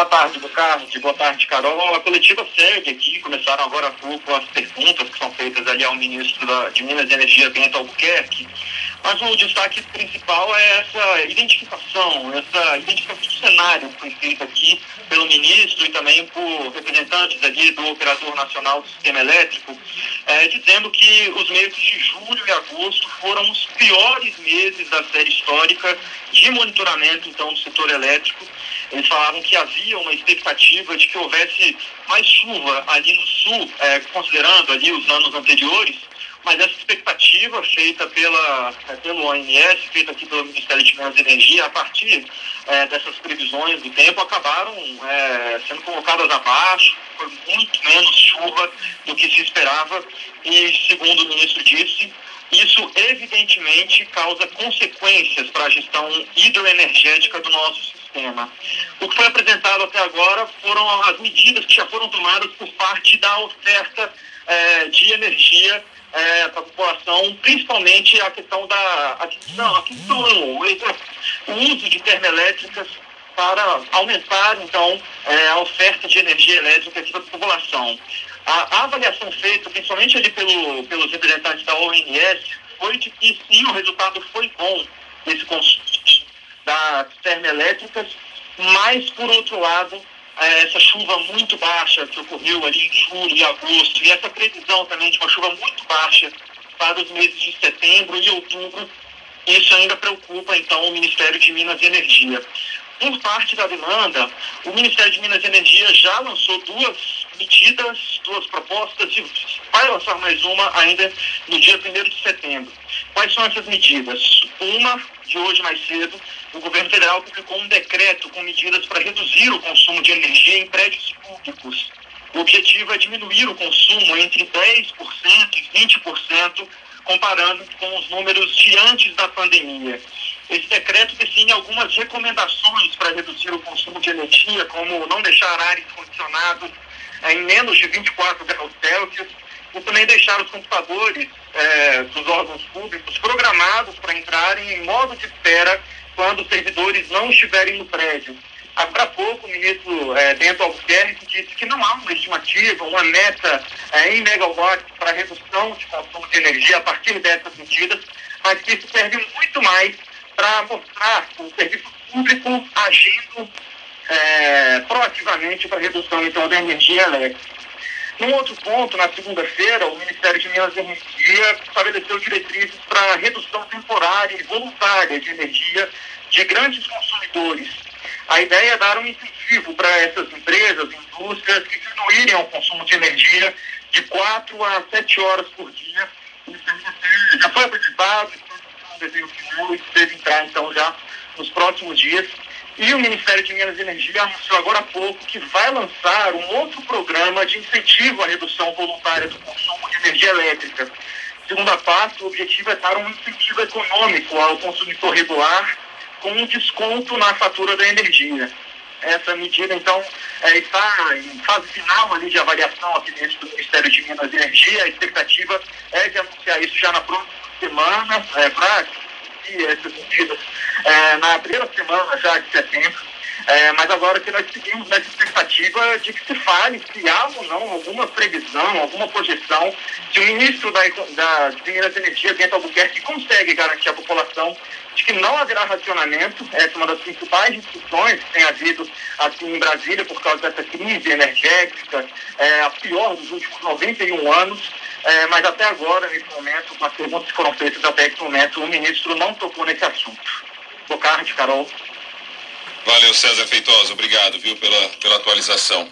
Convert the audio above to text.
Boa tarde, Ricardo. Boa tarde, Carol. A coletiva segue aqui. Começaram agora há pouco as perguntas que são feitas ali ao ministro da, de Minas e Energia, Bento Albuquerque. Mas o destaque principal é essa identificação, essa identificação do cenário que foi feita aqui pelo ministro e também por representantes ali do Operador Nacional do Sistema Elétrico, é, dizendo que os meses de julho e agosto foram os piores meses da série histórica de monitoramento, então, do setor elétrico. Eles falavam que havia uma expectativa de que houvesse mais chuva ali no sul, é, considerando ali os anos anteriores, mas essa expectativa feita pela, é, pelo ONS, feita aqui pelo Ministério de Minas e Energia, a partir é, dessas previsões do tempo, acabaram é, sendo colocadas abaixo, foi muito menos chuva do que se esperava, e segundo o ministro disse, isso evidentemente causa consequências para a gestão hidroenergética do nosso sistema. O que foi apresentado até agora foram as medidas que já foram tomadas por parte da oferta é, de energia é, para a população, principalmente a questão da aquisição, aquisição não, o uso de termoelétricas para aumentar, então, é, a oferta de energia elétrica para a população. A, avaliação feita, principalmente ali pelo, pelos representantes da ONS, foi de que sim, o resultado foi bom nesse consumo das termoelétricas, mas, por outro lado, é, essa chuva muito baixa que ocorreu ali em julho e agosto, e essa previsão também de uma chuva muito baixa para os meses de setembro e outubro, isso ainda preocupa, então, o Ministério de Minas e Energia. Por parte da demanda, o Ministério de Minas e Energia já lançou duas medidas, duas propostas, e vai lançar mais uma ainda no dia 1 de setembro. Quais são essas medidas? Uma, de hoje mais cedo, o governo federal publicou um decreto com medidas para reduzir o consumo de energia em prédios públicos. O objetivo é diminuir o consumo entre 10% e 20%, comparando com os números de antes da pandemia. Esse decreto define algumas recomendações para reduzir o consumo de energia, como não deixar ares condicionados em menos de 24 graus Celsius e também deixar os computadores é, dos órgãos públicos programados para entrarem em modo de espera quando os servidores não estiverem no prédio. Agora há pouco, o ministro é, Bento Albuquerque disse que não há uma estimativa, uma meta é, em megawatts para redução de consumo de energia a partir dessas medidas, mas que isso serve muito mais para mostrar o serviço público agindo é, proativamente para redução então, da energia elétrica. Num outro ponto, na segunda-feira, o Ministério de Minas e Energia estabeleceu diretrizes para redução temporária e voluntária de energia de grandes consumidores. A ideia é dar um incentivo para essas empresas, indústrias, que diminuírem o consumo de energia de 4 a 7 horas por dia. Isso já foi apresentado, um desenho final e deve entrar então já nos próximos dias. E o Ministério de Minas e Energia anunciou agora há pouco que vai lançar um outro programa de incentivo à redução voluntária do consumo de energia elétrica. Segundo a pasta, o objetivo é dar um incentivo econômico ao consumidor regular com um desconto na fatura da energia. Essa medida, então, é, está em fase final ali de avaliação aqui dentro do Ministério de Minas e Energia. A expectativa é de anunciar isso já na próxima semana, é, para essas medidas é, na primeira semana já de setembro. É, mas agora que nós seguimos nessa expectativa de que se fale se há ou não alguma previsão, alguma projeção, se o ministro da, da, de Minas e Energia, Bento Albuquerque, consegue garantir à população de que não haverá racionamento. Essa é uma das principais discussões que tem havido aqui em Brasília por causa dessa crise energética, é, a pior dos últimos 91 anos. É, mas até agora, nesse momento, com as perguntas que foram feitas até esse momento, o ministro não tocou nesse assunto. Bocardi, Carol. Valeu, César Feitosa. Obrigado, viu, pela, pela atualização.